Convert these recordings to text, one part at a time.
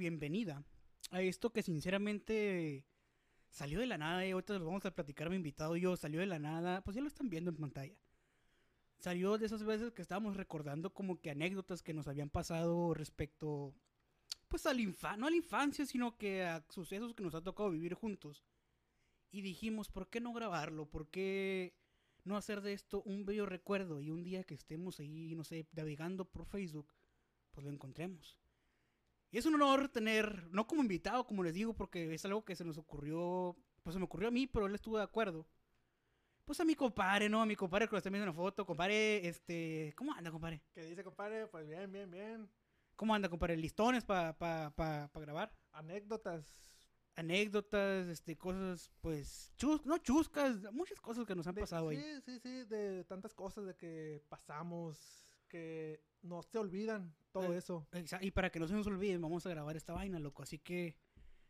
Bienvenida a esto que sinceramente salió de la nada y ahorita les vamos a platicar mi invitado y yo, salió de la nada, pues ya lo están viendo en pantalla. Salió de esas veces que estábamos recordando como que anécdotas que nos habían pasado respecto, pues a la infancia, no a la infancia, sino que a sucesos que nos ha tocado vivir juntos. Y dijimos, ¿por qué no grabarlo? ¿Por qué no hacer de esto un bello recuerdo? Y un día que estemos ahí, no sé, navegando por Facebook, pues lo encontremos. Y es un honor tener, no como invitado, como les digo, porque es algo que se nos ocurrió, pues se me ocurrió a mí, pero él estuvo de acuerdo. Pues a mi compadre, ¿no? A mi compadre que lo está viendo en la foto, compadre, este, ¿cómo anda, compadre? ¿Qué dice, compadre? Pues bien, bien, bien. ¿Cómo anda, compadre? ¿Listones para pa, pa, pa grabar? Anécdotas. Anécdotas, este, cosas, pues, chus, no chuscas, muchas cosas que nos han de- pasado sí, ahí. sí, sí, de tantas cosas de que pasamos que no se olvidan todo Eh, eso. Y para que no se nos olvide, vamos a grabar esta vaina, loco. Así que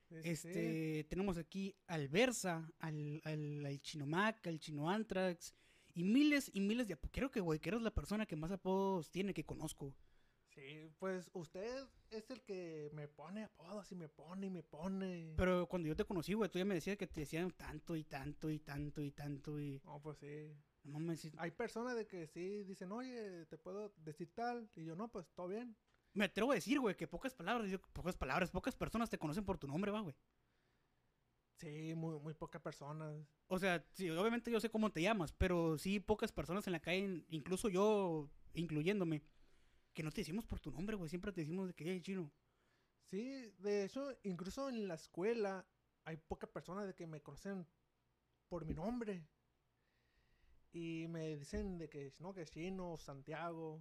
sí. Este, tenemos aquí al Versa, al, al, al Chino Mac, al Chino Antrax y miles y miles de apodos. Creo que Guayquero es la persona que más apodos tiene que conozco. Sí, pues usted es el que me pone apodos y me pone y me pone. Pero cuando yo te conocí, güey, tú ya me decías que te decían tanto y tanto y tanto y tanto y... No, pues sí. No mames, sí- Hay personas de que sí dicen, oye, te puedo decir tal. Y yo, no, pues todo bien. Me atrevo a decir, güey, que pocas palabras, yo- pocas palabras, pocas personas te conocen por tu nombre, va, güey. Sí, muy, muy pocas personas. O sea, sí, obviamente yo sé cómo te llamas, pero sí pocas personas en la calle, incluso yo, incluyéndome, que no te decimos por tu nombre, güey. Siempre te decimos de que, hey, chino. Sí, de hecho, incluso en la escuela hay pocas personas de que me conocen por mi nombre. Y me dicen de que no, que es chino, Santiago.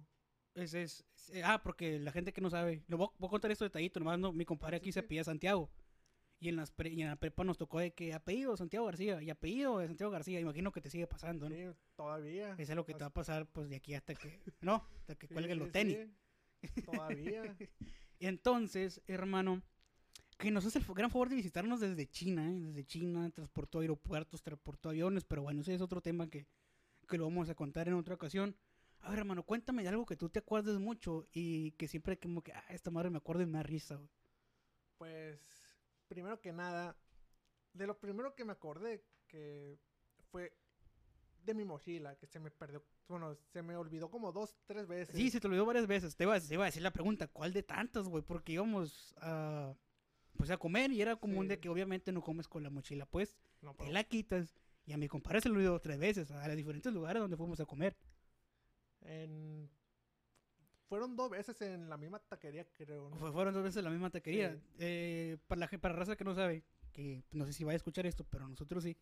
Ese es, es- ah, porque la gente que no sabe, lo voy, a- voy a contar esto detallito, nomás no, mi compadre aquí sí, se pilla Santiago. Y en, las pre- y en la prepa nos tocó de que apellido Santiago García y apellido de Santiago García. Imagino que te sigue pasando, ¿no? Sí, todavía. Eso es lo que te va a pasar pues de aquí hasta que, no, hasta que sí, cuelguen los tenis. Todavía. Y entonces, hermano, que nos hace el gran favor de visitarnos desde China, ¿eh? Desde China, transportó aeropuertos, transportó aviones, pero bueno, ese es otro tema que, que lo vamos a contar en otra ocasión. A ver, hermano, cuéntame de algo que tú te acuerdes mucho y que siempre como que, ah, esta madre me acuerdo y me da risa, güey. Pues, primero que nada, de lo primero que me acordé que fue de mi mochila, que se me perdió, bueno, se me olvidó como dos, tres veces. Sí, se te olvidó varias veces. Te iba, te iba a decir la pregunta, ¿cuál de tantas, güey? Porque íbamos a, pues a comer y era común de Sí. que obviamente no comes con la mochila, pues No, te la quitas. Y a mi compadre se lo olvidó tres veces a los diferentes lugares donde fuimos a comer. en- Fueron dos veces en la misma taquería, creo. ¿no? Fue- Fueron dos veces la misma taquería. Sí. Eh, para la para la raza que no sabe, que no sé si va a escuchar esto, pero nosotros sí.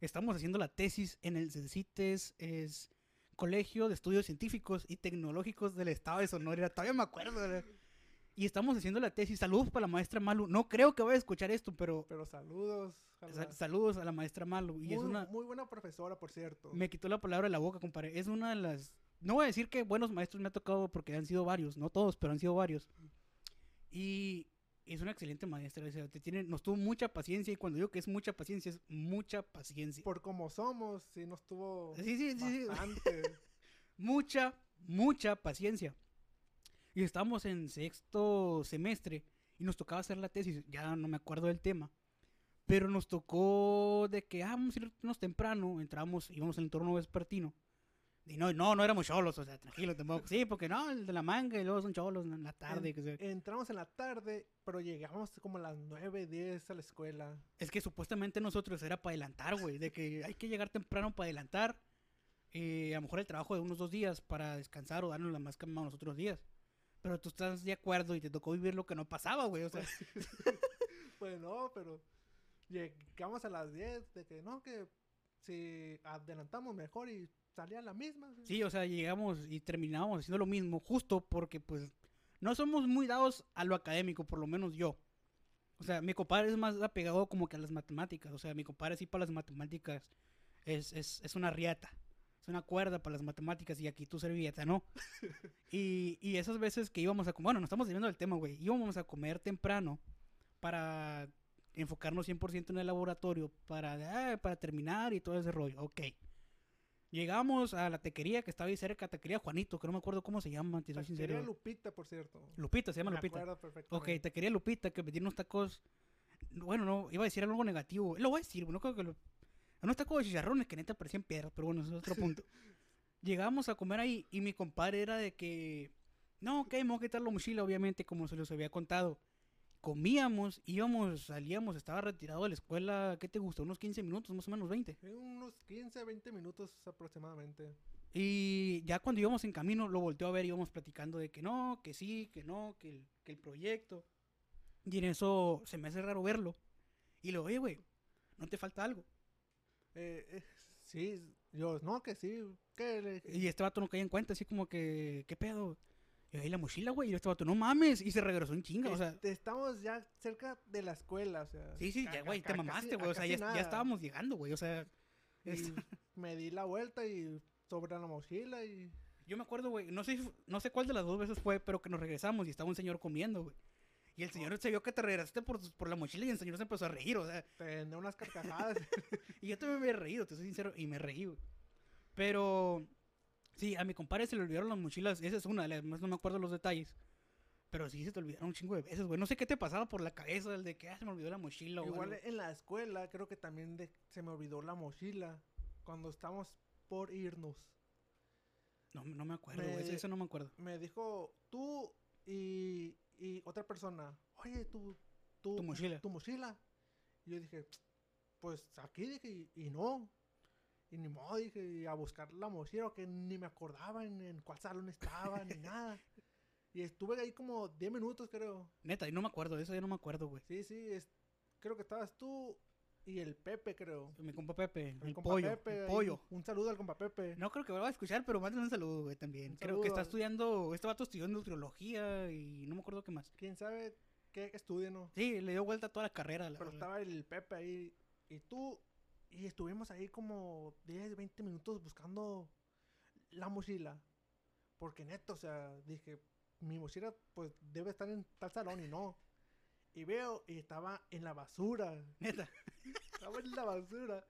Estamos haciendo la tesis en el CECITES, es Colegio de Estudios Científicos y Tecnológicos del Estado de Sonora. Todavía me acuerdo. Y estamos haciendo la tesis. Saludos para la maestra Malu. No creo que vaya a escuchar esto, pero Pero saludos. sa- ojalá. saludos a la maestra Malu. Y muy, es una. muy buena profesora, por cierto. Me quitó la palabra de la boca, compadre. Es una de las. No voy a decir que buenos maestros me ha tocado porque han sido varios, no todos, pero han sido varios. Y es una excelente maestra. o sea, te tiene, nos tuvo mucha paciencia y cuando digo que es mucha paciencia, es mucha paciencia. Por como somos, sí nos tuvo Sí, sí, sí, sí. bastante. Mucha, mucha paciencia. Y estábamos en sexto semestre y nos tocaba hacer la tesis. Ya no me acuerdo del tema. Pero nos tocó de que, ah, vamos a irnos temprano. Entramos, íbamos el entorno vespertino. Y no, no, no éramos cholos, o sea, tranquilo tampoco. Sí, porque no, el de la manga y luego son cholos en la tarde. En- que se- Entramos en la tarde, pero llegamos como a las 9, 10 a la escuela. Es que supuestamente nosotros era para adelantar, güey, de que hay que llegar temprano para adelantar. eh, a lo mejor el trabajo de unos dos días para descansar o darnos la más calma a los otros días. Pero tú estás de acuerdo y te tocó vivir lo que no pasaba, güey. O sea, Pues no, pero llegamos a las 10 de que no, que si adelantamos mejor y salía la misma. sí, o sea, llegamos y terminábamos haciendo lo mismo, justo porque, pues, no somos muy dados a lo académico, por lo menos yo. O sea, mi compadre es más apegado como que a las matemáticas. O sea, mi compadre sí para las matemáticas es, es, es una riata. Es una cuerda para las matemáticas y aquí tu servilleta, ¿no? y, y esas veces que íbamos a comer, bueno, no estamos viendo el tema, güey. Íbamos a comer temprano para enfocarnos 100% en el laboratorio, para, ah, para terminar y todo ese rollo. Ok. Llegamos a la tequería que estaba ahí cerca, tequería Juanito, que no me acuerdo cómo se llama, te soy Taquería sincero. Lupita, por cierto. Lupita, se llama Me Lupita. Ok, taquería Lupita, que vendía unos tacos. Bueno, no, iba a decir algo negativo. Lo voy a decir, no creo que lo. Unos tacos de chicharrones que neta parecían piedras, pero bueno, es otro punto. Llegamos a comer ahí y mi compadre era de que. No, ok, voy a quitar la mochila, obviamente, como se los había contado. Comíamos, íbamos, salíamos, estaba retirado de la escuela, ¿qué te gusta? Unos 15 minutos, más o menos 20. En unos 15, 20 minutos aproximadamente. Y ya cuando íbamos en camino, lo volteó a ver íbamos platicando de que no, que sí, que no, que el, que el proyecto. Y en eso se me hace raro verlo. Y le digo, oye, güey, ¿no te falta algo? Eh, eh, sí, yo, no, que sí. Que le Y este vato no caía en cuenta, así como que, ¿qué pedo? Y ahí la mochila, güey. Y este vato, no mames. Y se regresó en chinga, o sea. "Este, estamos ya cerca de la escuela, o sea. Sí, sí, ya, güey, te mamaste, güey. O sea, ya, ya estábamos llegando, güey. O sea, es- me di la vuelta y sobre la mochila y yo me acuerdo, güey. No sé, no sé cuál de las dos veces fue, pero que nos regresamos y estaba un señor comiendo, güey. Y el señor se vio que te regresaste por, por la mochila y el señor se empezó a reír, o sea. tenía unas carcajadas. Y yo también me he reído, te soy sincero, y me reí, güey. Pero, sí, a mi compadre se le olvidaron las mochilas, esa es una, además no me acuerdo los detalles. Pero sí se te olvidaron un chingo de veces, güey. No sé qué te pasaba por la cabeza, el de que ah, se me olvidó la mochila o Igual en la escuela creo que también de- se me olvidó la mochila cuando estábamos por irnos. No, no me acuerdo, güey. eso no me acuerdo. Me dijo tú y, y otra persona, oye, tu, tu, Tu mochila. Tu mochila. Y yo dije, pues aquí dije, y, y no. Y ni modo, dije, y a buscar la mochila, que ni me acordaba en, en cuál salón estaba, ni nada. Y estuve ahí como 10 minutos, creo. Neta, yo no me acuerdo, de eso yo no me acuerdo, güey. Sí, sí, es, creo que estabas tú y el Pepe, creo. Mi compa Pepe, El el, compa pollo, Pepe, el pollo. Un saludo al compa Pepe. No creo que me lo va a escuchar, pero mándale un saludo, güey, también. Un Creo que está estudiando, este vato estudió nutriología y no me acuerdo qué más. ¿Quién sabe qué estudia, no? Sí, le dio vuelta a toda la carrera. la- Pero estaba el Pepe ahí y tú. Y estuvimos ahí como 10, 20 minutos buscando la mochila. Porque neto, o sea, dije, mi mochila pues debe estar en tal salón y no. Y veo y estaba en la basura. Neta. Estaba en la basura.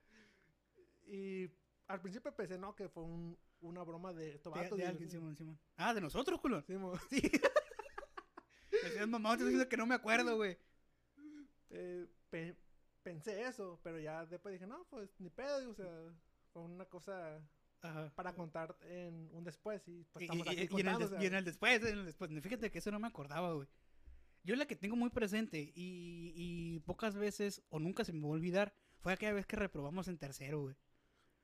Y al principio pensé, no, que fue un- una broma de estos De, de alguien, Simón, Simón. Ah, de nosotros, culo. Mo- Sí. Decías, mamá, te diciendo que no me acuerdo, güey. eh, pe- pensé eso, pero ya después dije, no, pues ni pedo, o sea, fue una cosa Ajá. para contar en un después y pues estamos y- aquí y en el contando, o sea, y en el después, en el después. Fíjate que eso no me acordaba, güey. Yo la que tengo muy presente y, y pocas veces o nunca se me va a olvidar fue aquella vez que reprobamos en tercero, güey.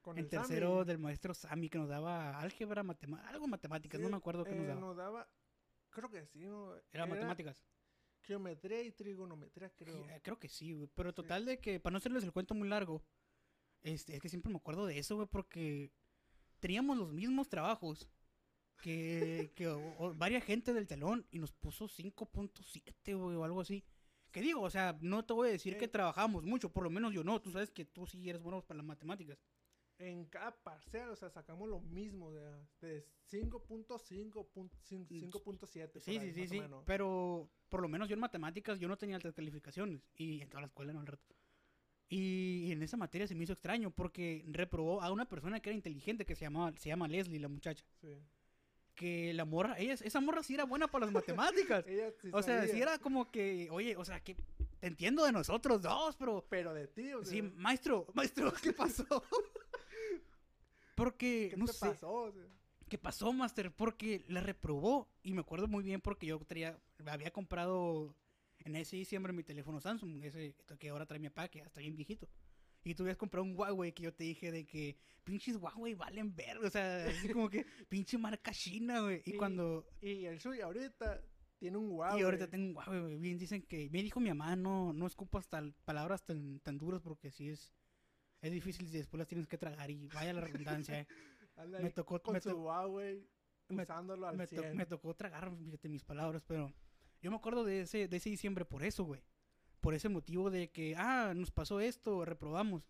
con En el Sammy, tercero del maestro Sammy que nos daba álgebra, matemáticas, algo matemáticas, sí, no me acuerdo qué nos eh, daba. creo que sí, ¿no? Era matemáticas. Geometría y trigonometría, creo. Eh, Creo que sí, güey. Pero total de que, para no hacerles el cuento muy largo, este, es que siempre me acuerdo de eso, güey, porque teníamos los mismos trabajos que, que o- o varias gente del telón y nos puso 5.7, güey, o algo así. Que digo, o sea, no te voy a decir que Eh. trabajamos mucho, por lo menos yo no. Tú sabes que tú sí eres bueno para las matemáticas. En cada parcial, o sea, sacamos lo mismo, de, de 5.5, pun- cin- 5.7. por Sí, sí, sí, sí. menos. Pero por lo menos yo en matemáticas yo no tenía altas calificaciones. Y en toda la escuela, no al rato. Y en esa materia se me hizo extraño porque reprobó a una persona que era inteligente que se llamaba, se llama Leslie, la muchacha. Sí. Que la morra, ella, esa morra sí era buena para las matemáticas. Ella sí o sea, sí era como que, oye, o sea, que te entiendo de nosotros dos, pero... Pero de ti, o sea, Sí, maestro, maestro, ¿qué pasó? Porque, ¿Qué no te sé, pasó? O sea, ¿qué pasó, Master? Porque la reprobó. Y me acuerdo muy bien porque yo traía, había comprado en ese diciembre mi teléfono Samsung, ese que ahora trae mi papá, que ya está bien viejito. Y tú habías comprado un Huawei que yo te dije de que pinches Huawei valen verga. O sea, así como que pinche marca china, güey. Y, Y- cuando. Y el suyo ahorita tiene un guau. Y ahorita tengo un Huawei, güey. Bien dicen que. Me dijo mi mamá, no, no escupas tal, palabras tan, tan duras porque sí es. Es difícil y después las tienes que tragar y vaya la redundancia. eh. me tocó- con me su Huawei me- usándolo al me, to- 100. me tocó tragar fíjate, mis palabras, pero yo me acuerdo de ese, de ese diciembre por eso, güey. Por ese motivo de que, ah, nos pasó esto, reprobamos.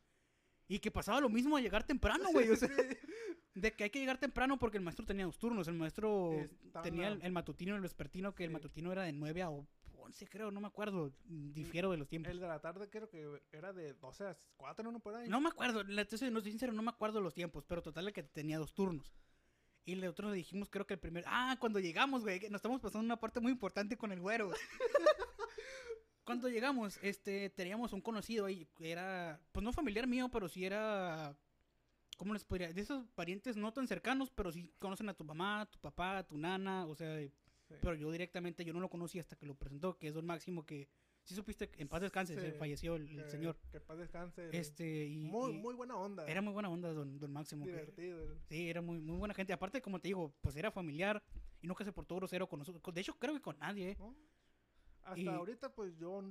Y que pasaba lo mismo a llegar temprano, güey. O sea, de que hay que llegar temprano porque el maestro tenía dos turnos. El maestro Estaba- tenía el, el matutino y el vespertino, que el Sí. matutino era de 9 a 11, creo, no me acuerdo. Difiero de los tiempos. El de la tarde creo que era de 12 a 4, ¿no? Por ahí. No me acuerdo, neta, no soy sincero, no me acuerdo los tiempos, pero total que tenía dos turnos. Y nosotros le dijimos, creo que el primer. Ah, cuando llegamos, güey, nos estamos pasando una parte muy importante con el güero. cuando llegamos, este, teníamos un conocido ahí, que era, pues no familiar mío, pero sí era. ¿Cómo les podría? De esos parientes no tan cercanos, pero sí conocen a tu mamá, tu papá, tu nana, o sea, Sí. pero yo directamente, yo no lo conocí hasta que lo presentó, que es Don Máximo, que sí supiste, que en paz descanse, Sí, falleció el, señor. Que paz descanse. Este, y. muy, y- muy buena onda. era muy buena onda, don, don Máximo. que- divertido. sí, era muy, muy buena gente. Aparte, como te digo, pues era familiar y nunca se portó grosero con nosotros. De hecho, creo que con nadie, ¿eh? ¿no? Hasta Y- ahorita, pues yo,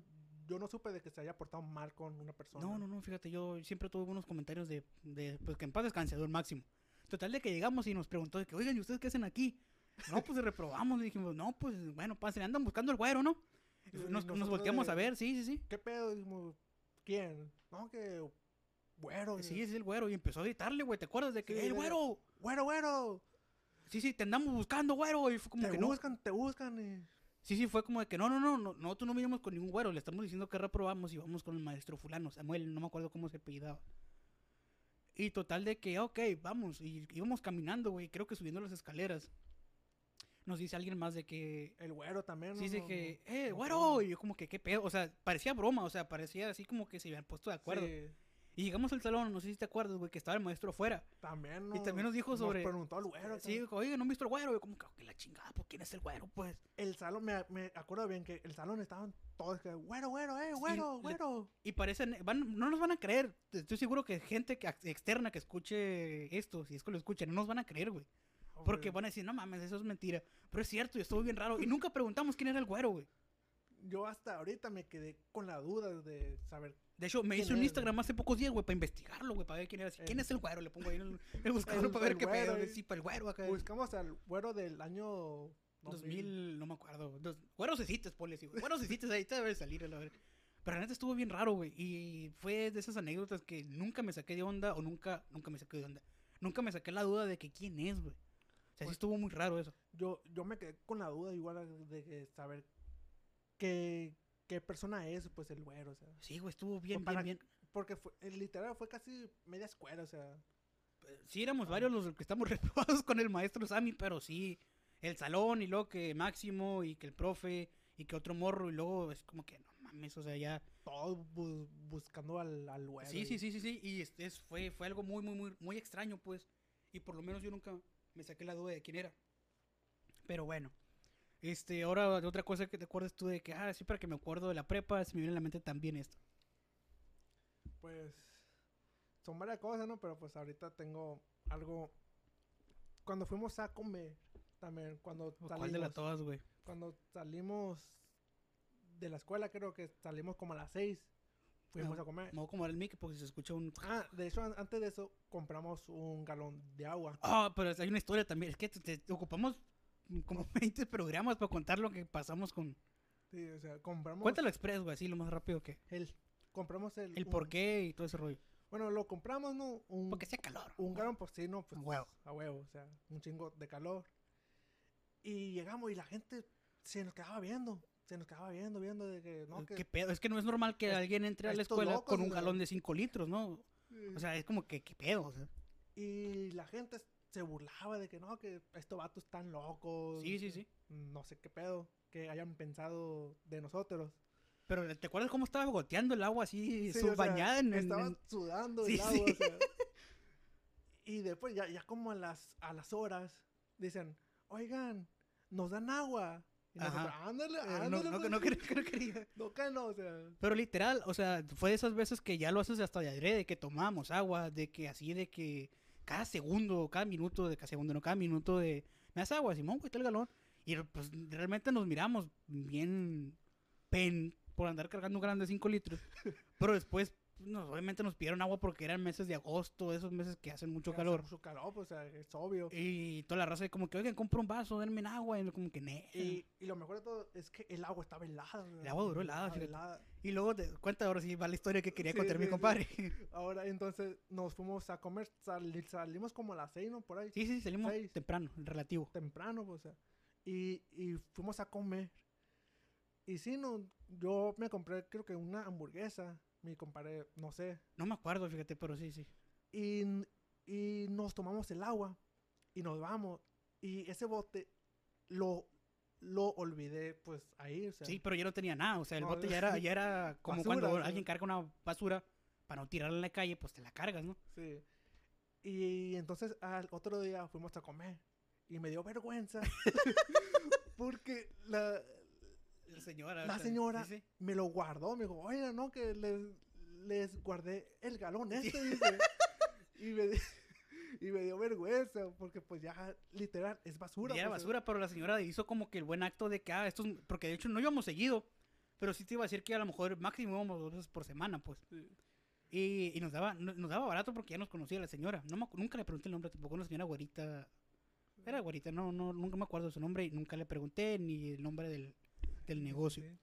yo no supe de que se haya portado mal con una persona. No, no, no, fíjate, yo siempre tuve unos comentarios de, de pues que en paz descanse, don Máximo. Total de que llegamos y nos preguntó de que, oigan, ¿y ustedes qué hacen aquí? No, pues reprobamos, le dijimos, no, pues bueno, pasen, andan buscando el güero, ¿no? Y Nos, volteamos de- a ver, sí, sí, sí. ¿Qué pedo? Dijimos, ¿quién? No, que. Güero. Sí, es el güero. Y empezó a gritarle, güey, ¿te acuerdas de que, Sí, ¡eh, el güero! Güero, güero. Sí, sí, te andamos buscando, güero. Y fue como Te que no. buscan, te buscan. Sí, sí, fue como de que no, no, no, no, nosotros no vinimos con ningún güero, le estamos diciendo que reprobamos y vamos con el maestro fulano, Samuel, no me acuerdo cómo se apellidaba. Y total de que, ok, vamos, y íbamos caminando, güey, creo que subiendo las escaleras. Nos dice alguien más de que, El güero también. sí, ¿no? dice No, que, no, eh, güero, y yo como que, qué pedo, o sea, parecía broma, o sea, parecía así como que se habían puesto de acuerdo. Sí, Y llegamos al salón, no sé si te acuerdas, güey, que estaba el maestro afuera. también. Y también nos dijo sobre- Nos preguntó el güero. Sí, dijo, oye, ¿no han visto el güero? Yo como que, "Oh, la chingada, pues, ¿quién es el güero? Pues, El salón, me, me acuerdo bien que el salón estaban todos que, güero, güero, eh, güero, le- güero. Y parecen, van, no nos van a creer. Estoy seguro que gente que, externa que escuche esto, si es que lo escuchan, no nos van a creer, güey. Porque van a decir, no mames, eso es mentira. Pero es cierto, y estuvo bien raro. Y nunca preguntamos quién era el güero, güey. Yo hasta ahorita me quedé con la duda de saber. De hecho, me ¿Quién hice un Instagram hace pocos días, güey, para investigarlo, güey, para ver quién era. Si, ¿Quién es el güero? Le pongo ahí en el, el buscador El- para ver qué güero, pedo. eh. Sí, para el güero acá. Buscamos al güero del año 2000, no me acuerdo. Dos, güeros cecites, ponle así, güey. Güeros cecites, ahí te debe salir, a la verga. Pero la neta estuvo bien raro, güey. Y fue de esas anécdotas que nunca me saqué de onda o nunca, nunca me saqué de onda. Nunca me saqué la duda de que quién es, güey. O sea, sí Pues- estuvo muy raro eso. Yo, yo me quedé con la duda igual de que saber qué, qué persona es, pues, el güero, o sea. Sí, güey, estuvo bien, para- bien, bien. Porque fue, eh, literal fue casi media escuela, o sea. Sí, éramos varios los que estamos reprobados con el maestro Sammy, pero sí, el salón y luego que Máximo y que el profe y que otro morro y luego es como que no mames, o sea, ya. Todos bu- buscando al, al güero. Sí, y- sí, sí, sí, sí, y este es- fue, fue algo muy, muy, muy, muy extraño, pues, y por lo menos yo nunca me saqué la duda de quién era. Pero bueno, este, ahora otra cosa que te acuerdas tú de que, ah, sí, para que me acuerdo de la prepa, se me viene a la mente también esto. Pues son varias cosas, ¿no? Pero pues ahorita tengo algo. Cuando fuimos a comer, también, cuando ¿Cuál de salimos, las todas, güey? cuando salimos de la escuela, creo que salimos como a las seis, fuimos No, a comer. Me voy a acomodar el mic porque se escucha un... Ah, de hecho, an- antes de eso, compramos un galón de agua. Ah, pero hay una historia también. Es que te, te- ocupamos como 20 programas para contar lo que pasamos con... Sí, o sea, compramos Cuéntalo express, güey, así lo más rápido que... el, compramos el, El un- por qué y todo ese rollo. Bueno, lo compramos, ¿no? Un, Porque sea calor. un galón por sí, no, pues A huevo. a huevo, o sea, un chingo de calor. Y llegamos y la gente se nos quedaba viendo, se nos quedaba viendo, viendo de que, no, que ¿Qué pedo? Es que no es normal que Es- alguien entre a la escuela locos, con un galón de 5 litros, ¿no? Sí. O sea, es como que, ¿qué pedo? O sea, Y la gente se burlaba de que no, que estos vatos están locos. sí, sí, sí. No sé qué pedo que hayan pensado de nosotros. Pero ¿te acuerdas cómo estaba goteando el agua así, Sí, o sea, subbañada en, en- Estaba en- sudando Sí, el agua, sí. o sea. Y después, ya, ya como a las, a las horas, dicen, oigan, nos dan agua. Y nosotros, ándale, Eh, no, ándale. no, pues". no, quería- no quería. No, que no, o sea. Pero literal, o sea, fue de esas veces que ya lo haces hasta de adrede, que tomamos agua, de que así, de que cada segundo, cada minuto, de cada segundo, no, cada minuto de, me das agua, Simón, güey, está el galón. Y pues realmente nos miramos bien pen por andar cargando un grande de 5 litros. Pero después, no, obviamente nos pidieron agua porque eran meses de agosto, esos meses que hacen mucho que calor. hace Mucho calor, pues, o sea, es obvio. Y toda la raza como que, oigan, compra un vaso, denme agua. Y como que, ne. Y, y lo mejor de todo es que el agua estaba helada. El agua duró helada, helada. Y luego te cuenta ahora sí va la historia que quería Sí, contar mi sí, compadre. Ahora, entonces, nos fuimos a comer, sali- salimos como a las seis, ¿no? Por ahí. Sí, sí, salimos Seis. temprano, relativo. temprano, pues, o sea, y, y fuimos a comer. Y sí, no, yo me compré, creo que una hamburguesa, mi compadre, no sé, No me acuerdo, fíjate, pero sí, sí. y, y nos tomamos el agua y nos vamos. Y ese bote lo, lo olvidé, pues, ahí, o sea, Sí, pero yo no tenía nada. O sea, el No, bote ya era, ya era como basura, cuando alguien carga una basura para no tirarla en la calle, pues te la cargas, ¿no? sí. Y entonces al otro día fuimos a comer y me dio vergüenza porque la, La señora. La señora sí, me lo guardó, me dijo, oiga, no, que les, les guardé el galón este, dice. y, me, y me dio vergüenza, porque pues ya literal es basura. Y era pues, basura, pero la señora hizo como que el buen acto de que, ah, esto es... Porque de hecho no íbamos seguido, pero sí te iba a decir que a lo mejor máximo íbamos dos veces por semana, pues. Y, y nos daba no- nos daba barato porque ya nos conocía la señora. No me nunca le pregunté el nombre, tampoco una señora güerita. Era güerita, no, no, nunca me acuerdo su nombre y nunca le pregunté ni el nombre del, del negocio. Sí.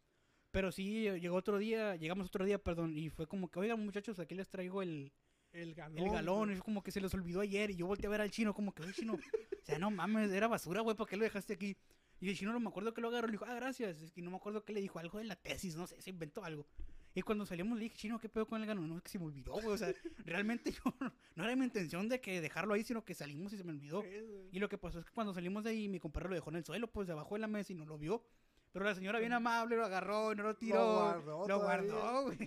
Pero sí, llegó otro día, llegamos otro día, perdón, y fue como que, oigan muchachos, aquí les traigo el, El galón. el galón, es como que se les olvidó ayer, y yo volteé a ver al chino, como que, oye, chino, o sea, no mames, era basura, güey, ¿por qué lo dejaste aquí? Y el chino no me acuerdo que lo agarró, le dijo, ah, gracias, es que no me acuerdo que le dijo algo de la tesis, no sé, se inventó algo. Y cuando salimos le dije, chino, ¿qué pedo con el galón? No, es que se me olvidó, güey, o sea, realmente yo, no, no era mi intención de que dejarlo ahí, sino que salimos y se me olvidó. sí. Y lo que pasó es que cuando salimos de ahí, mi compadre lo dejó en el suelo, pues debajo de la mesa y no lo vio. Pero la señora bien amable lo agarró, no lo tiró. guardó Lo guardó, güey.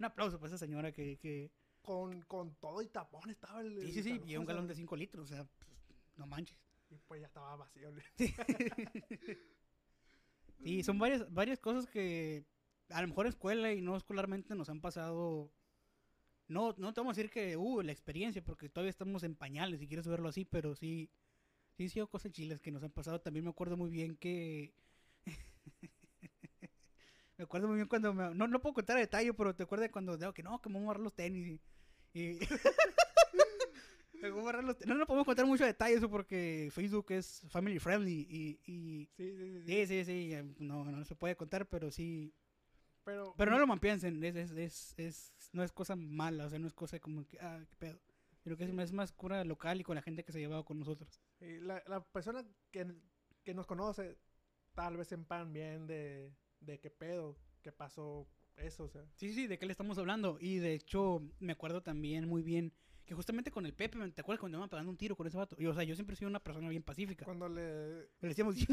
Un aplauso para esa señora que... que... Con, con todo y tapón estaba el. Sí, sí, sí, y un galón de 5 litros, o sea, pues, no manches. Y pues ya estaba vacío. el- Sí, son varias, varias cosas que a lo mejor escuela y no escolarmente nos han pasado... No, no te vamos a decir que, uh, la experiencia, porque todavía estamos en pañales, si quieres verlo así, pero sí, sí, sí, cosas chiles que nos han pasado. También me acuerdo muy bien que... me acuerdo muy bien cuando... me- No, no puedo contar a detalle, pero te acuerdas cuando digo que no, que me voy a agarrar los tenis y... y-. No, no podemos contar mucho detalle eso porque Facebook es family friendly y... y Sí, sí, sí. sí. Sí, sí, sí, no, no se puede contar, pero sí. Pero, Pero no lo manpiensen, es, es, es, es- no es cosa mala, o sea, no es cosa como que, ah, qué pedo. Creo que es, es más cura local y con la gente que se llevaba con nosotros. Y la, la persona que, que nos conoce tal vez sepan bien de, de qué pedo, qué pasó eso, o sea. Sí, sí, ¿de qué le estamos hablando? Y de hecho, me acuerdo también muy bien que justamente con el Pepe, ¿te acuerdas cuando iban pegando un tiro con ese vato? Y, o sea, yo siempre he sido una persona bien pacífica. Cuando le... Le decíamos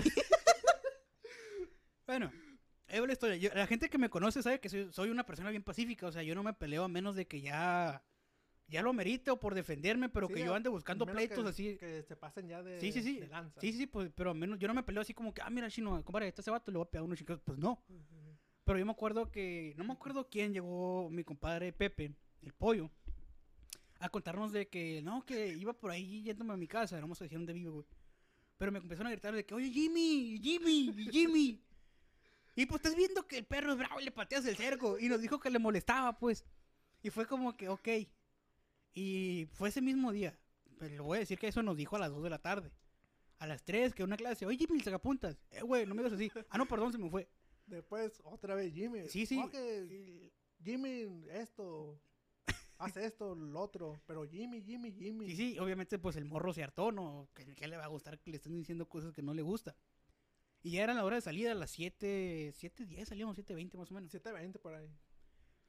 bueno, la historia. Yo- la gente que me conoce sabe que soy, soy una persona bien pacífica. O sea, yo no me peleo a menos de que ya, ya lo merite o por defenderme, pero Sí, que yo ande buscando pleitos que, así. Que se pasen ya de, Sí, sí, sí. de lanza. Sí, sí, sí, pues, pero al menos yo no me peleo así como que, ah, mira, chino, compadre, este ese vato le voy a pegar unos chicos. Pues no. Pero yo me acuerdo que, no me acuerdo quién llegó, mi compadre Pepe, el pollo, a contarnos de que, no, que iba por ahí yéndome a mi casa, no a decir dónde vive, güey. Pero me empezaron a gritar de que, oye, Jimmy, Jimmy, Jimmy. Y pues estás viendo que el perro es bravo y le pateas el cerco. Y nos dijo que le molestaba, pues. Y fue como que, ok. Y fue ese mismo día. Pero le voy a decir que eso nos dijo a las 2 de la tarde. A las 3, que una clase, oye, Jimmy, sacapuntas. Eh, güey, no me digas así. Ah, no, perdón, se me fue. Después, otra vez Jimmy. Sí, sí. "Oh, que Jimmy, esto. Hace esto, lo otro. Pero Jimmy, Jimmy, Jimmy. Sí, sí, obviamente pues el morro se hartó, ¿no? Que, que le va a gustar que le estén diciendo cosas que no le gusta. Y ya era la hora de salida, a las 7, 7.10 salíamos, 7.20 más o menos. 720 por ahí.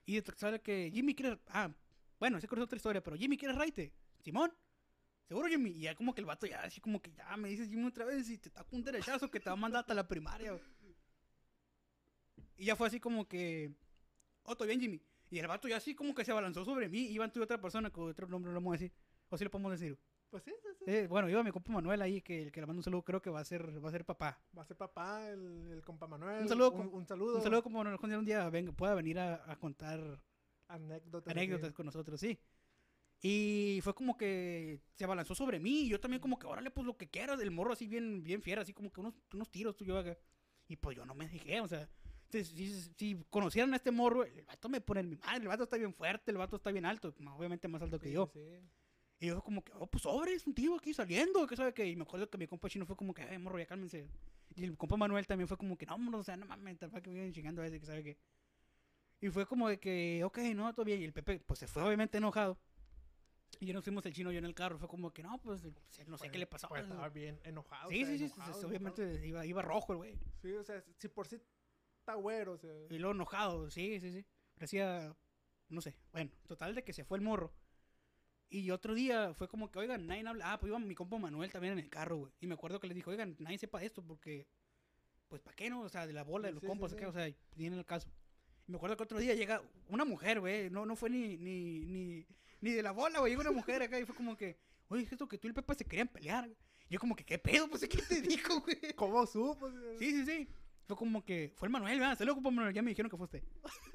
Y sale que Jimmy quiere... Ah, bueno, esa es otra historia, pero Jimmy quiere raite. Simón, seguro Jimmy. Y ya como que el vato ya, así como que ya me dices Jimmy otra vez y te taco un derechazo que te va a mandar hasta la primaria. Y ya fue así como que... Oh, todo bien Jimmy. Y el vato ya así como que se abalanzó sobre mí. Iban tú y otra persona, con otro nombre no lo vamos a decir. O sí le podemos decir. Pues sí, sí, sí. Eh, bueno, iba mi compa Manuel ahí, que el que le mando un saludo, creo que va a ser, va a ser papá. Va a ser papá, el, el compa Manuel. Un saludo, Un, un saludo. Un saludo como Manuel un día venga, pueda venir a, a contar Anécdotas. anécdotas con nosotros, sí. Y fue como que se abalanzó sobre mí y yo también como que, órale, pues lo que quieras, el morro así bien, bien fiera, así como que unos, unos tiros tú yo acá. Y pues yo no me dejé, o sea, si, si- si conocieran a este morro, el vato me pone en mi madre, el vato está bien fuerte, el vato está bien alto, obviamente más alto que Sí, yo. sí. Y yo como que, oh, pues sobre, es un tío aquí saliendo, que sabe que, y me acuerdo que mi compa chino fue como que, ay, morro, ya cálmense. Y el compa Manuel también fue como que, no, morro, o sea, no mames, tampoco que me vienen chingando a ese, que sabe que. Y fue como de que, ok, no, todo bien. Y el Pepe, pues se fue obviamente enojado. Y ya nos fuimos el chino y yo en el carro. Fue como que, no, pues, no sé Pues- qué le pasó. Pues estaba bien enojado. sí, o sea, sí, sí, sí, enojado, sí, enojado. obviamente iba, iba rojo el güey. Sí, o sea, si por sí está güero, o sea. Y luego enojado, sí, sí, sí. Parecía, no sé, bueno, total de que se fue el morro. Y otro día fue como que, oigan, nadie habla. Ah, pues iba mi compa Manuel también en el carro, güey. Y me acuerdo que le dijo, oigan, nadie sepa esto porque, pues, ¿para qué no? O sea, de la bola, de los Sí, sí, compas, sí. ¿qué? o sea, tiene el caso. Me acuerdo que otro día llega una mujer, güey. No, no fue ni, ni, ni, ni de la bola, güey. Llegó una mujer acá y fue como que, oye, es esto que tú y el Pepe se querían pelear. Y yo como que, ¿qué pedo? Pues, ¿qué te dijo, güey? ¿Cómo supo? Sí, sí, sí. Fue como que fue el Manuel, ¿verdad? Se lo ocupó Manuel, ya me dijeron que fue usted.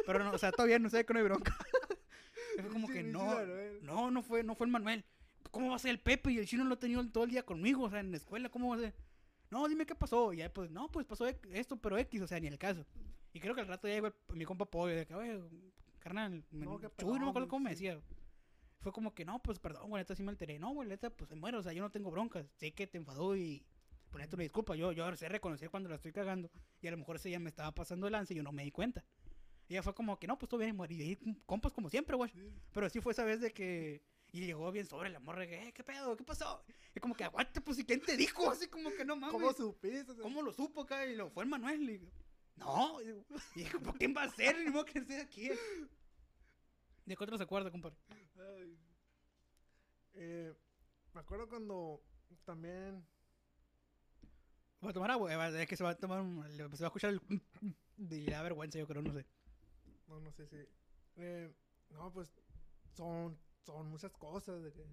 Pero no, o sea, todavía no sé que no hay bronca. fue como Sí, que no, no, no fue, no fue el Manuel. ¿Cómo va a ser el Pepe? Y el chino lo ha tenido todo el día conmigo, o sea, en la escuela, ¿cómo va a ser? No, dime qué pasó. Y ya, pues, no, pues pasó esto, pero X, o sea, ni el caso. Y creo que al rato ya llegó el- mi compa Pollo, de que, oye, carnal, me, No, Chuy, no me acuerdo cómo me sí. decía. Fue como que, no, pues perdón, güey, neta sí me alteré. No, güey, neta, pues se muere, o sea, yo no tengo broncas. Sé que te enfadó y ponerte una disculpa. Yo, yo sé reconocer cuando la estoy cagando. Y a lo mejor ese día me estaba pasando el lance y yo no me di cuenta. Y ella fue como que, no, pues todo bien, güey. Y compas como siempre, güey. Pero sí fue esa vez de que. Y llegó bien sobre la morra, que, eh, ¿qué pedo? ¿Qué pasó? Y como que, aguante, pues, ¿y quién te dijo? Así como que no mames. ¿Cómo lo supo acá? Y lo fue el Manuel. Y no. Digo, ¿por quién va a ser? Ni modo que esté aquí. ¿De qué otro se acuerda, compadre? Ay. Eh, me acuerdo cuando también. Va a tomar agua, eh, es que se va a tomar un- se va a escuchar el le da vergüenza, yo creo, no sé. No, no sé si. eh, no, pues son, son muchas cosas de que.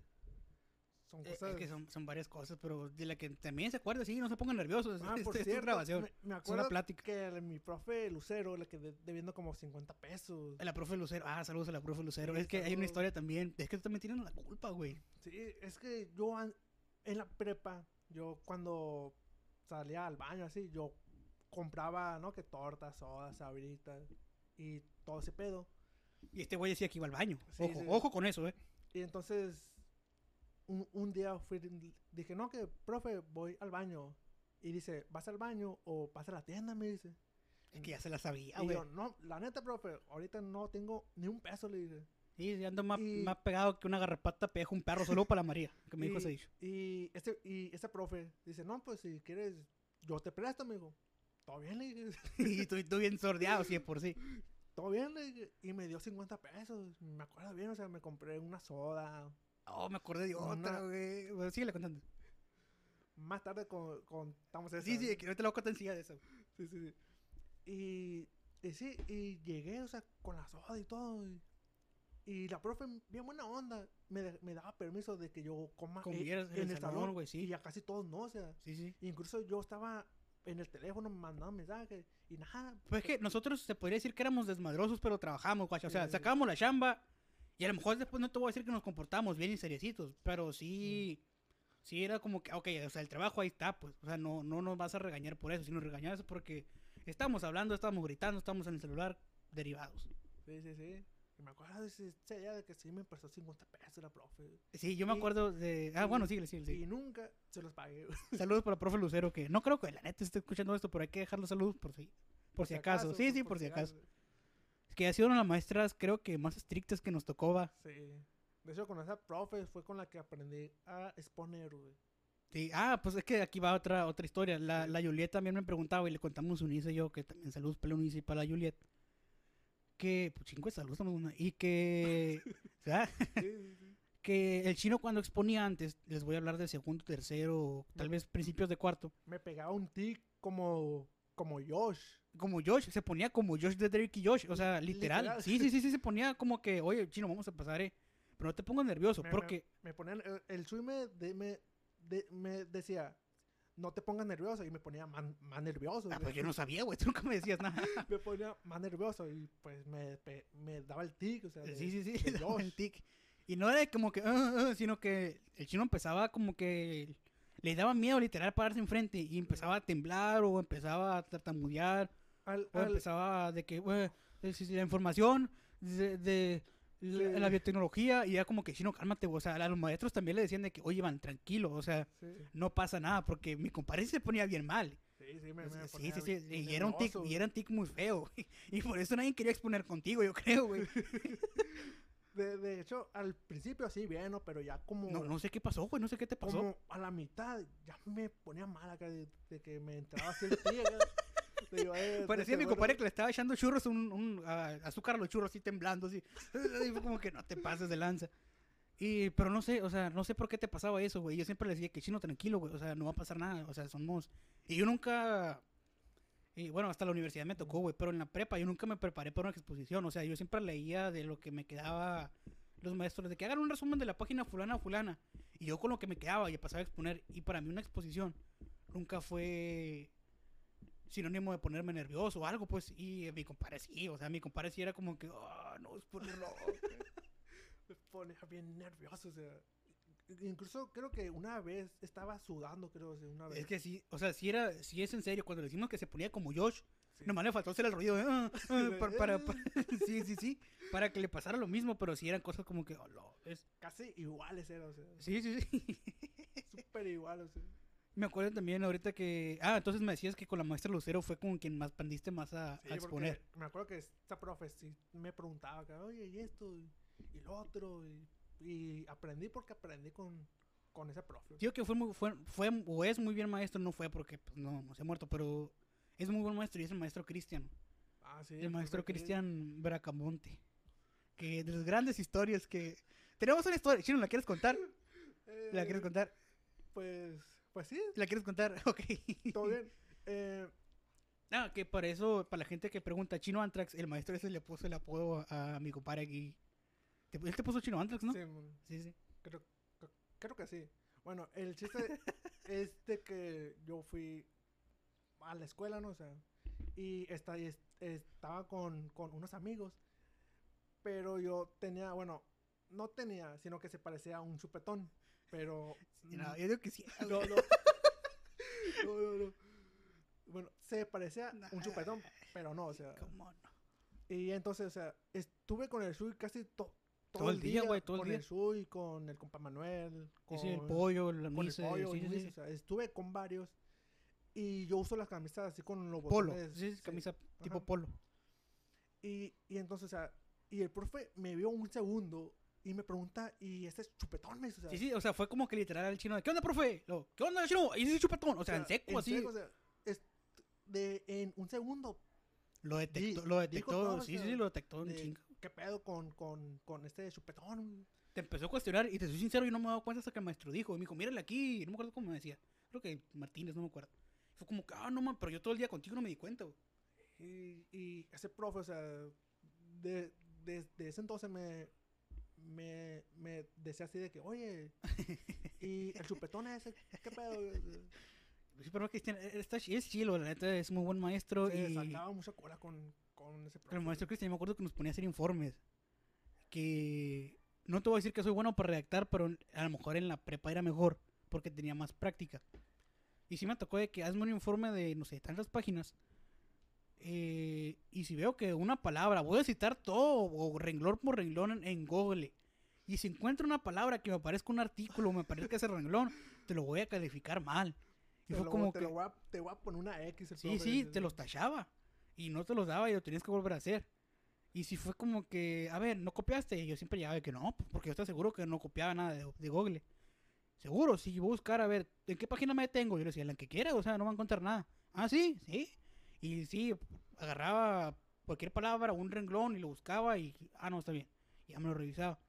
Son Eh, cosas. Es que son, son varias cosas, pero de la que también se acuerda, sí, no se pongan nerviosos. Ah, este- por es cierto, grabación. me, me es una acuerdo plática. que mi profe Lucero le quedé debiendo como 50 pesos. La profe Lucero, ah, saludos a la profe Lucero. Sí, es que hay una historia también, es que tú también tienes la culpa, güey. Sí, es que yo en la prepa, yo cuando salía al baño así, yo compraba, ¿no? Que tortas, sodas, sabritas y todo ese pedo. Y este güey decía que iba al baño. Sí, ojo, sí. ojo con eso, eh. Y entonces, un, un día fui, dije, no, que, profe, voy al baño. Y dice, ¿vas al baño o vas a la tienda? Me dice. Es que ya se la sabía, y güey. no, la neta, profe, ahorita no tengo ni un peso, le dije. Sí, sí, ando más, y- más pegado que una garrapata peja un perro solo para la María, que me dijo y, ese dicho. Y este, y este profe dice, no, pues si quieres, yo te presto, amigo. Todo bien, le dije. y tú, tú bien sordeado, sí, de por sí. Todo bien, le dije. Y me dio 50 pesos. Me acuerdo bien, o sea, me compré una soda. Oh, me acordé de otra, güey. Bueno, síguele contando. Más tarde con, contamos eso. Sí, sí, que no te lo conté enseguida de eso. Sí, sí, sí. Y, y sí, y llegué, o sea, con la soda y todo. Y, y la profe, bien buena onda, me, de- me daba permiso de que yo coma Comieras en el salón, güey, sí. Y a casi todos no, o sea. Sí, sí. Incluso yo estaba en el teléfono mandando mensajes y nada. Pues es que nosotros se podría decir que éramos desmadrosos, pero trabajamos, guacha. O sea, sacábamos la chamba y a lo mejor después no te voy a decir que nos comportamos bien y seriecitos, pero sí, sí era como que, ok, o sea, el trabajo ahí está, pues. O sea, no, no nos vas a regañar por eso, sino regañar porque estamos hablando, estamos gritando, estamos en el celular, derivados. Sí, sí, sí. Y me acuerdo de ese, de que sí me prestó 50 pesos la profe. Sí, yo me Y- acuerdo de... Ah, y- bueno, síguele, síguele. Y síguele. nunca se los pagué. Saludos para profe Lucero, que no creo que la neta esté escuchando esto, pero hay que dejar los saludos por si, por si acaso. Sí, sí, por si acaso. Que ha sido una de las maestras, creo que más estrictas que nos tocó, va. Sí. De hecho, con esa profe fue con la que aprendí a exponer, güey. Sí, ah, pues es que aquí va otra otra historia. La, la Juliet también me preguntaba y le contamos Unice y yo, que también saludos para Unice y para la Juliet. Que, pues chingo de saludos, una- y que. Sí, sí, sí. que el chino cuando exponía antes, les voy a hablar de segundo, tercero, tal vez principios de cuarto, Me pegaba un tic como, como Josh. como Josh, se ponía como Josh de Drake y Josh, o sea, literal. Literal. Sí, sí, sí, sí, se ponía como que, oye, chino, vamos a pasar, eh. pero no te pongas nervioso, Me- porque... Me ponían, el, el Sui me, de- me, de- me decía, no te pongas nervioso, y me ponía más, más nervioso. Ah, pues yo no sabía, güey, tú nunca me decías nada. me ponía más nervioso, y pues me, me daba el tic, o sea, de- Sí, sí, sí, el tic. Y no era como que, "Ah, ah", sino que el chino empezaba como que le daba miedo literal pararse enfrente y empezaba a temblar o empezaba a tartamudear Al- o al- empezaba de que, "Güey, es- es la información de, de la, Sí. la biotecnología y ya como que chino, cálmate, güey". o sea, a los maestros también le decían de que, oye, van, tranquilo, o sea, sí, no pasa nada, porque mi compadre se ponía bien mal. sí, sí, me, me Sí, y era un tic, y era un tic muy feo, y por eso nadie quería exponer contigo, yo creo, güey. De, de hecho, al principio sí, bien, ¿no? Pero ya como, No, no sé qué pasó, güey, no sé qué te pasó. como a la mitad, ya me ponía mal acá de, de que me entraba así el. De yo, eh, Parecía mi compadre que le estaba echando churros, un, un, azúcar a los churros así temblando, así. Fue como que no te pases de lanza. Y, pero no sé, o sea, no sé por qué te pasaba eso, güey. Yo siempre le decía que chino, tranquilo, güey. O sea, no va a pasar nada. O sea, somos. Y yo nunca. Y bueno, hasta la universidad me tocó, güey. Pero en la prepa yo nunca me preparé para una exposición. O sea, yo siempre leía de lo que me quedaba los maestros, de que hagan un resumen de la página fulana fulana. Y yo con lo que me quedaba y pasaba a exponer. Y para mí una exposición nunca fue sinónimo de ponerme nervioso o algo, pues. Y mi compadre sí, o sea, mi compadre sí era como que, ah, no, es por me ponía bien nervioso, o sea. Incluso creo que una vez estaba sudando, creo, una vez. Es que sí, o sea, si era, si es en serio, cuando le decimos que se ponía como Josh, Sí. nomás le faltó hacer el ruido de, "Ah, ah", para, para- pa- sí, sí, sí, para que le pasara lo mismo, pero si eran cosas como que, oh, no, es, Casi iguales eran, o sea. sí, sí, sí. Súper igual, o sea. Me acuerdo también ahorita que, ah, entonces me decías que con la maestra Lucero fue con quien más aprendiste más a, Sí, a exponer. Me acuerdo que esta profe sí me preguntaba, que, oye, y esto, y, y lo otro, y, y aprendí porque aprendí con, con ese profe. Digo que fue, muy, fue, fue o es muy bien maestro, no fue porque pues, no, no se ha muerto, pero es muy buen maestro y es el maestro Cristian. Ah, sí, el maestro Cristian Bracamonte. Que de las grandes historias que... Tenemos una historia, Chino, ¿la quieres contar? Eh, ¿La quieres contar? Pues, pues sí, ¿La quieres contar? Ok. todo bien. Eh, Ah, que para eso, para la gente que pregunta, Chino Antrax, el maestro ese le puso el apodo a, a mi compadre aquí. Te- Él te puso Chino Antrax, ¿no? sí, Sí, sí. creo, que sí. Bueno, el chiste es de que yo fui a la escuela, ¿no? O sea, y esta- y es- estaba con, con unos amigos, pero yo tenía, bueno, no tenía, sino que se parecía a un chupetón, pero... No, yo digo que sí. No, no. No, no, no. Bueno, se parecía a un chupetón, pero no, o sea. ¿Cómo no? Y entonces, o sea, estuve con el Shui casi to- todo, Todo el día, güey, todo el con día. el Shui, con el compa Manuel, con, sí, el pollo, la con el pollo, sí, sí, Luis, sí. o sea, estuve con varios. Y yo uso las camisas así con los Polo, botones. sí, sí, camisa tipo Ajá. polo. Y, y entonces, o sea, y el profe me vio un segundo y me pregunta, ¿y ese es chupetón? Me dice, o sea, Sí, sí, o sea, fue como que literal al chino ¿qué onda, profe? Lo, ¿Qué onda, chino? Y ese chupetón, o sea, en seco, así. seco, o sea, es de, en un segundo Lo detectó, Di- lo detectó, todo, sí, sea, sí, lo detectó en de chinga. Qué pedo con, con, con este chupetón. Te empezó a cuestionar y te soy sincero, yo no me he dado cuenta hasta que el maestro dijo. Y me dijo, mírale aquí, no me acuerdo cómo me decía. Creo que Martínez, no me acuerdo. Fue como que, ah, no, man, pero yo todo el día contigo no me di cuenta. Y, y ese profe, o sea, de, desde ese entonces me, me, me decía así de que, oye, y el chupetón ese, ¿qué pedo? Sí, pero Cristian, eh, está, es chilo, la neta, es muy buen maestro. Se y sacaba mucha cola con, con ese profe. el maestro Cristian, me acuerdo que nos ponía a hacer informes. Que no te voy a decir que soy bueno para redactar, pero a lo mejor en la prepa era mejor, porque tenía más práctica. Y sí me tocó de que hazme un informe de, no sé, tantas páginas. eh, y si veo que una palabra, voy a citar todo, o renglón por renglón en, en Google. Y si encuentro una palabra que me parezca un artículo, me parezca ese renglón, te lo voy a calificar mal. Y Te fue lo- como te que... lo voy a, te voy a poner una X. el Sí, profe, sí, te los tachaba. Y no te los daba y lo tenías que volver a hacer. Y si fue como que, a ver, ¿no copiaste? Y yo siempre llegaba de que no, porque yo estaba seguro que no copiaba nada de, de Google. Seguro, si voy a buscar, a ver, ¿en qué página me detengo? Yo le decía, en la que quiera, o sea, no va a encontrar nada. Ah, sí, sí. Y sí, agarraba cualquier palabra, un renglón y lo buscaba y, ah, no, está bien. Y ya me lo revisaba.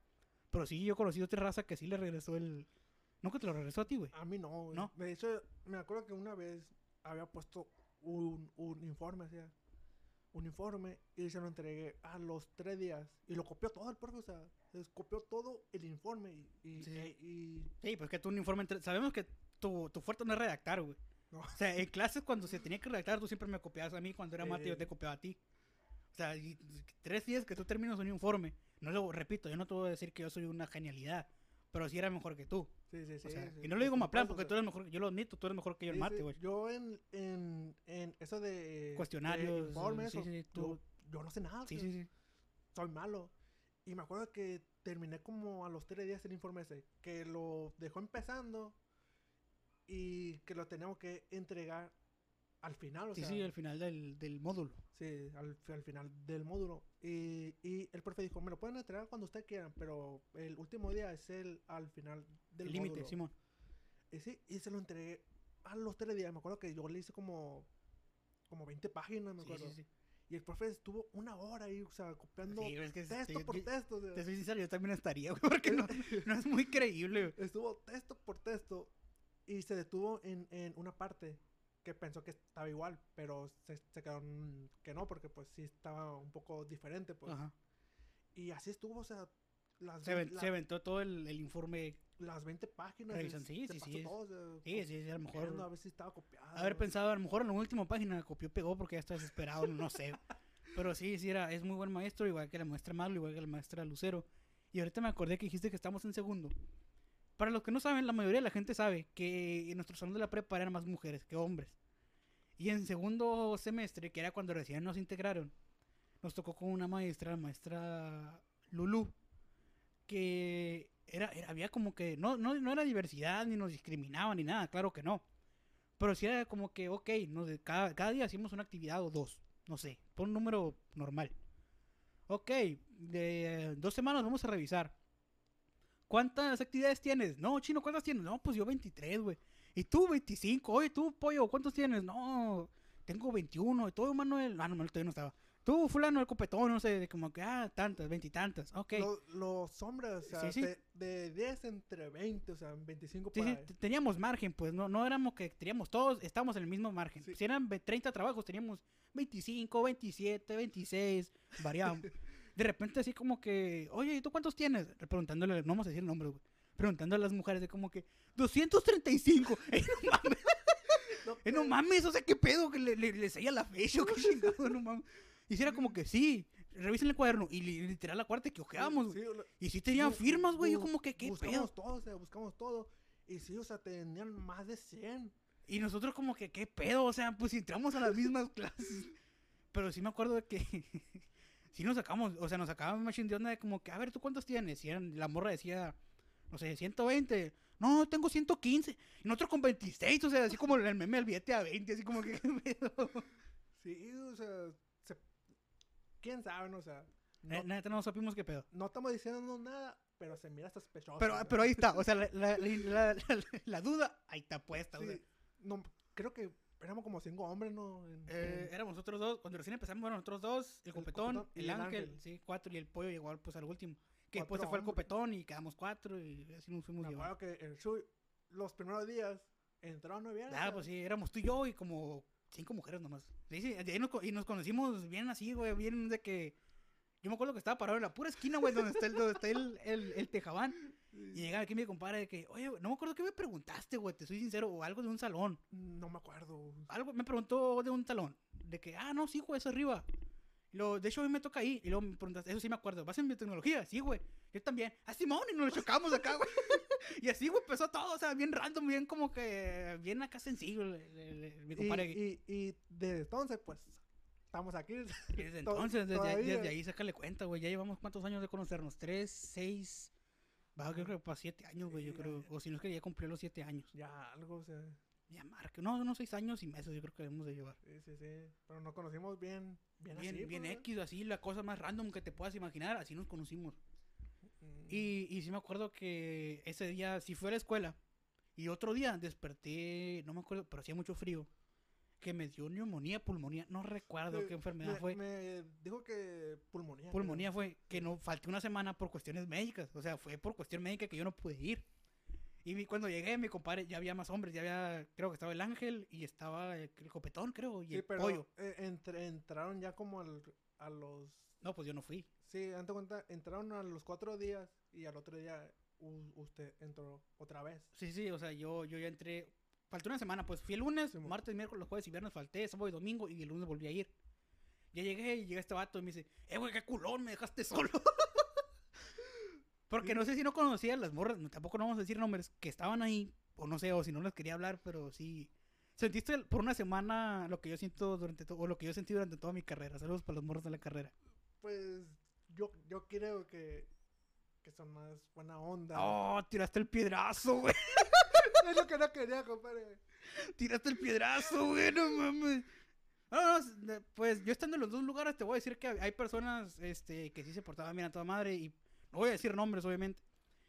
Pero sí, yo conocí otra raza que sí le regresó el... ¿Nunca te lo regresó a ti, güey? A mí no, güey. ¿No? De hecho, me acuerdo que una vez había puesto un, un informe, o sea, un informe, y se lo entregué a los tres días. Y lo copió todo el profe, o sea, copió todo el informe y... y, Sí. e- y- Sí, pues que tu uniforme. entre- Sabemos que tu, tu fuerte no es redactar, güey. no. O sea, en clases cuando se tenía que redactar, tú siempre me copiabas a mí. Cuando era mate, yo te copiaba a ti. O sea, y tres días que tú terminas un informe. No lo repito, yo no te voy a decir que yo soy una genialidad. Pero sí era mejor que tú. Sí, sí, sí. O sea, sí, y no lo digo más plan porque tú eres mejor. Yo lo admito, tú eres mejor que yo sí, mate, güey. Yo en, en, en eso de... Cuestionarios, de informes, o- yo, no sé nada. Sí, o sea, sí, sí. soy malo. Y me acuerdo que terminé como a los tres días el informe ese, que lo dejó empezando y que lo teníamos que entregar al final, o Sí, sea, sí, al final del, del módulo. sí, al, al final del módulo. Y, y el profe dijo, me lo pueden entregar cuando ustedes quieran, pero el último día es el al final del El límite, módulo. Simón. Y sí, y se lo entregué a los tres días. Me acuerdo que yo le hice como, como 20 páginas, me Sí, acuerdo. sí, sí. Y el profe estuvo una hora ahí, o sea, copiando Sí, es que texto por yo- texto. o sea. Te soy sincero, yo también estaría, güey, porque no, no es muy creíble. Estuvo texto por texto y se detuvo en, en una parte que pensó que estaba igual, pero se, se quedó en que no, porque pues sí estaba un poco diferente, pues. Ajá. Y así estuvo, o sea, las, Se, la- se aventó todo el, el informe. las 20 páginas. Revisan, sí, se sí, sí, todo, Sí, sí, sí, a lo mejor. a ver si estaba copiado. Haber pensado, a lo mejor en la última página copió pegó porque ya está desesperado, no sé. Pero sí, sí, era, es muy buen maestro, igual que la maestra Marlo, igual que la maestra Lucero. Y ahorita me acordé que dijiste que estamos en segundo. Para los que no saben, la mayoría de la gente sabe que en nuestro salón de la prepa eran más mujeres que hombres. Y en segundo semestre, que era cuando recién nos integraron, nos tocó con una maestra, la maestra Lulu, que era, era- había como que, no, no, no era diversidad, ni nos discriminaban, ni nada, claro que no. Pero sí era como que, ok, no, de cada, cada día hacíamos una actividad o dos, no sé, por un número normal. Ok, de dos semanas vamos a revisar. ¿Cuántas actividades tienes? No, chino, ¿cuántas tienes? No, pues yo 23, güey. Y tú 25. Oye, tú, pollo, ¿cuántos tienes? No, tengo 21. Y tú, Manuel. Ah, no, Manuel todavía no estaba. Tú, fulano, el copetón, no sé, de como que, ah, tantas, veintitantas. Ok. Lo- los hombres, o sea, Sí, sí. De, de 10 entre 20, o sea, 25 Sí, por sí, teníamos margen, pues no, no éramos que teníamos todos, estábamos en el mismo margen. Si eran ve- 30 trabajos, teníamos 25, 27, 26, variábamos. de repente así como que, oye, ¿y tú cuántos tienes? Preguntándole, no vamos a decir el nombre, güey. Preguntando a las mujeres de como que, 235. Eh, no mames, No, eh, no mames, o sea, ¿qué pedo? Que le, le, la fecha, o qué chingado, no mames. Y si era como que, sí, revisen el cuaderno. Y li- literal la cuarta que ojeamos, güey. Sí, Y sí tenían firmas, güey. Yo como que, ¿qué buscamos pedo? todo, o sea, buscamos todo. Y sí, o sea, tenían más de 100. Y nosotros como que, ¿qué pedo? O sea, pues entramos a las mismas clases. Pero sí me acuerdo de que sí nos sacamos, o sea, nos sacaban machine de onda de como que, a ver, ¿tú cuántos tienes? Y eran- la morra decía, no sé, 120. No, tengo 115. Y nosotros con 26, o sea, así como el meme al billete a 20, así como que, ¿qué pedo? Sí, o sea, se- quién sabe, o sea, no, Neta, no supimos qué pedo. no estamos diciendo nada, pero se mira sospechoso. Pero, pero ahí está, o sea, la, la- la- la- la duda, ahí está puesta, o sea. No, creo que éramos como cinco hombres, ¿no? En- Eh, en- éramos nosotros dos, cuando recién empezamos, bueno, nosotros dos, el El copetón, el, el ángel, Ángel. sí, cuatro, y el pollo llegó pues al último. Que después se fue el copetón y quedamos cuatro y así nos fuimos me acuerdo que el los primeros días, entraron no bien. Ah, pues sí, éramos tú y yo y como cinco mujeres nomás. Sí, sí, ahí nos, y nos conocimos bien así, güey, bien de que... Yo me acuerdo que estaba parado en la pura esquina, güey, donde está el, donde está el, el, el tejabán. Y llegaba aquí mi compadre de que, oye, no me acuerdo qué me preguntaste, güey, te soy sincero, o algo de un salón. No me acuerdo. algo me preguntó de un talón. De que, ah, no, sí, güey, es arriba. Y luego, de hecho, a mí me toca ahí. Y luego me preguntaste, eso sí me acuerdo. ¿Vas en biotecnología? Sí, güey. Yo también. Ah, Simón, y nos chocamos acá, güey. y así, güey, empezó todo, o sea, bien random, bien como que, bien acá sencillo, el- el- el- mi Y, compadre. aquí. y, y desde entonces, pues, estamos aquí. Y desde to- entonces, desde, desde ahí, sácale cuenta, güey. Ya llevamos cuántos años de conocernos. Tres, seis. Va, yo creo que para siete años, güey, yo Sí, creo. ya. O si no es que ya cumplió los siete años. Ya, algo, o sea, Ya marca. No, unos seis años y meses, yo creo que debemos de llevar. sí, sí, sí. Pero nos conocimos bien, bien, Bien, así. bien pues, X, así, la cosa más random que te puedas imaginar, así nos conocimos. Mm, Y, y sí me acuerdo que ese día sí fui a la escuela. Y otro día desperté, no me acuerdo, pero hacía mucho frío. Que me dio neumonía, pulmonía, no recuerdo qué enfermedad me, fue. Me dijo que pulmonía. creo. Pulmonía fue que no falté una semana por cuestiones médicas. O sea, fue por cuestión médica que yo no pude ir. Y mi- cuando llegué, mi compadre, ya había más hombres. Ya había, creo que estaba el ángel y estaba el, el copetón, creo, y Sí, el pero pollo. eh, entre- entraron ya como al- a los. No, pues yo no fui. Sí, date cuenta, entraron a los cuatro días y al otro día u- usted entró otra vez. Sí, sí, o sea, yo, yo ya entré. Faltó una semana, pues fui el lunes, Sí, martes, miércoles, jueves y viernes falté, sábado y domingo y el lunes volví a ir. Ya llegué y llega este vato y me dice, eh, güey, qué culón, me dejaste solo. Porque no sé si no conocía las morras, tampoco no vamos a decir nombres, que estaban ahí, o no sé, o si no les quería hablar, pero sí. Sentiste por una semana lo que yo siento durante todo, o lo que yo sentí durante toda mi carrera. Saludos para los morros de la carrera. Pues yo, yo creo que, que son más buena onda. Oh, tiraste el piedrazo, güey. Es lo que no quería, compadre. Tiraste el piedrazo, güey, no mames. No, no, pues yo estando en los dos lugares te voy a decir que hay personas este, que sí se portaban bien a toda madre y no voy a decir nombres, obviamente.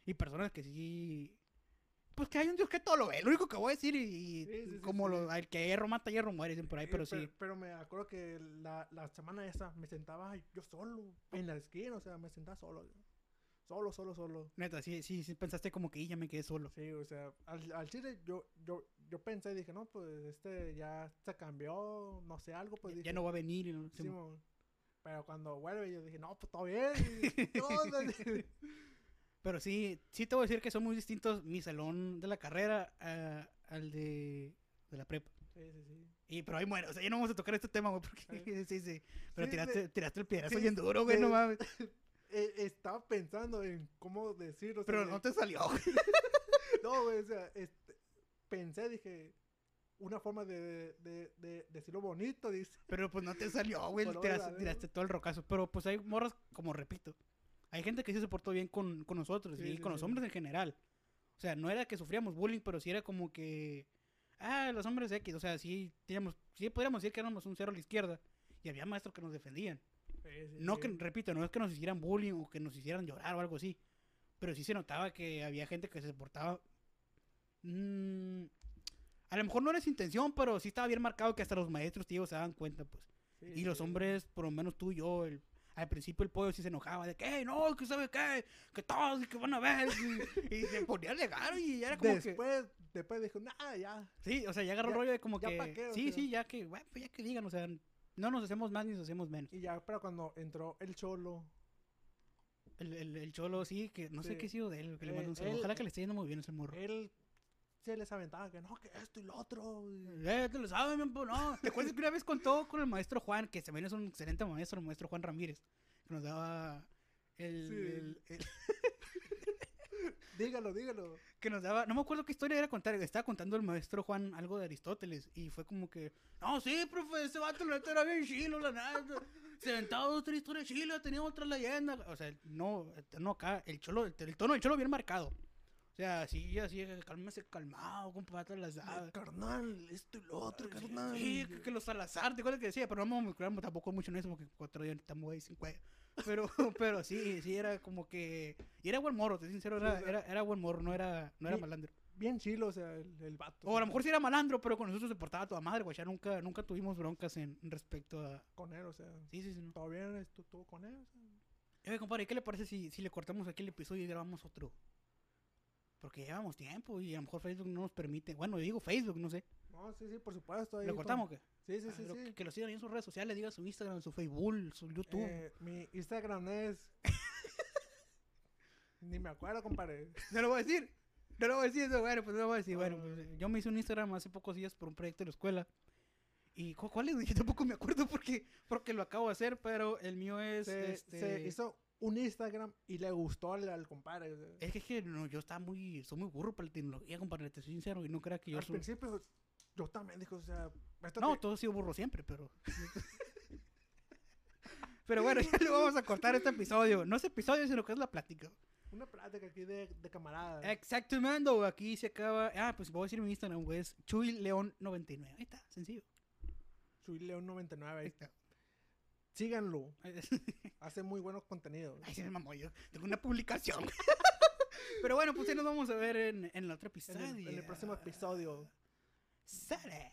Y personas que sí... Pues que hay un Dios que todo lo ve, lo único que voy a decir y, y Sí, sí, como sí. Lo, el que hierro mata, hierro muere, dicen por ahí, pero per- sí. Pero me acuerdo que la, la semana esa me sentaba yo solo en la esquina, o sea, me sentaba solo. Solo, solo, solo. Neta, sí, sí, sí pensaste como que "Y, ya me quedé solo. Sí, o sea, al, al chile yo, yo, yo pensé, dije, no, pues este ya se cambió, no sé, algo, pues Ya- dije. ya no va a venir. y no- sí, mo. pero cuando vuelve yo dije, no, pues todo bien. y Pero sí, sí te voy a decir que son muy distintos mi salón de la carrera a- al de, de la prepa. sí, sí, sí. Y, pero ahí muere, o sea, ya no vamos a tocar este tema, güey, porque sí, sí. Pero Sí, tiraste, tiraste el piedrazo bien duro, güey, no mames. Eh, estaba pensando en cómo decir, o sea, Pero no te salió. No, güey, o sea, este, pensé, dije, una forma de, de, de decirlo bonito, dice. Pero pues no te salió, güey. Tiraste, todo el rocazo. Pero pues hay morras, como repito, hay gente que sí se portó bien con, con nosotros Sí, y sí, con los hombres en general. O sea, no era que sufríamos bullying, pero sí era como que. Ah, los hombres X. O sea, sí, teníamos, sí podríamos decir que éramos un cero a la izquierda. Y había maestros que nos defendían. No que, repito, no es que nos hicieran bullying o que nos hicieran llorar o algo así. Pero sí se notaba que había gente que se portaba. mm, a lo mejor no era su intención, pero sí estaba bien marcado que hasta los maestros, tío, se daban cuenta, pues. Y los hombres, por lo menos tú y yo, el- al principio el pollo sí se enojaba de que, "Ey, no, que sabe qué, que todos que van a ver. Y, y se ponía a alegar y era como que. Después, después dijo, nah, ya. Sí, o sea, ya agarró el Ya- rollo de como ya que. sí, sí, ya que, bueno, pues ya que digan, o sea, no nos hacemos más ni nos hacemos menos. Y ya, pero cuando entró el cholo, El, el, el cholo, sí, que no sé qué ha sido de él, que le Eh, mando un saludo. él- Ojalá que le esté yendo muy bien ese morro. él se les aventaba que no, que esto y lo otro. Eh, te lo sabes, no. ¿Te acuerdas que una vez contó con el maestro Juan, que también es un excelente maestro, el maestro Juan Ramírez, que nos daba el, Sí. el- el- Dígalo, dígalo. que nos daba, no me acuerdo qué historia era contar, estaba contando el maestro Juan algo de Aristóteles y fue como que, no, sí, profe, ese vato la neta era bien chilo, la neta. Se aventaba otra historia chila, tenía otra leyenda. O sea, no, no acá, el cholo, el, el tono del cholo bien marcado. O sea, así, así, cálmese calmado, compadre, las dadas. Carnal, esto y lo otro, carnal. Sí, que, que los Salazar, te acuerdas que decía, pero no me acuerdo tampoco mucho en eso porque cuatro días estamos ahí sin cuello. Pero, pero sí, sí, era como que. Y era buen morro, te soy sincero, era, era, era buen morro, no era, no era sí. malandro. Bien chilo, o sea, el, el vato. O a lo mejor sí era malandro, pero con nosotros se portaba toda madre, güey. Ya nunca, nunca tuvimos broncas en respecto a. Con él, o sea. Sí, sí, sí. No. Todo bien, esto estuvo con él. o sea. Oye, compadre, ¿qué le parece si, si le cortamos aquí el episodio y grabamos otro? Porque llevamos tiempo y a lo mejor Facebook no nos permite. Bueno, yo digo Facebook, no sé. No, sí, sí, por supuesto. ahí ¿Lo con- cortamos o qué? Sí, sí, Ah, sí. sí. Que lo sigan en sus redes sociales, diga su Instagram, su Facebook, su YouTube. Eh, mi Instagram es. Ni me acuerdo, compadre. No lo voy a decir. No lo voy a decir, eso, bueno, pues no lo voy a decir. Bueno, pues, yo me hice un Instagram hace pocos días por un proyecto de la escuela. ¿Y cu- cuál es? Yo tampoco me acuerdo porque, porque lo acabo de hacer, pero el mío es. Se, este... se hizo un Instagram y le gustó al, al compadre. Es que, es que no, yo estaba muy. Soy muy burro para la tecnología, compadre, te soy sincero. Y no crea que yo Al soy. principio, yo también dijo, o sea. No, todo ha sido burro siempre, pero. pero bueno, ya le vamos a cortar este episodio. No es episodio, sino que es la plática. Una plática aquí de, de camaradas. Exactamente, aquí se acaba. Ah, pues voy a decir mi Instagram, güey. Es Chuy León 99. Ahí está, sencillo. Soy León 99. Ahí está. Síganlo. Hace muy buenos contenidos. Ay, se me mamó yo. Tengo una publicación. Pero bueno, pues ya nos vamos a ver en, en el otro En episodio. el, en el próximo episodio. Sale.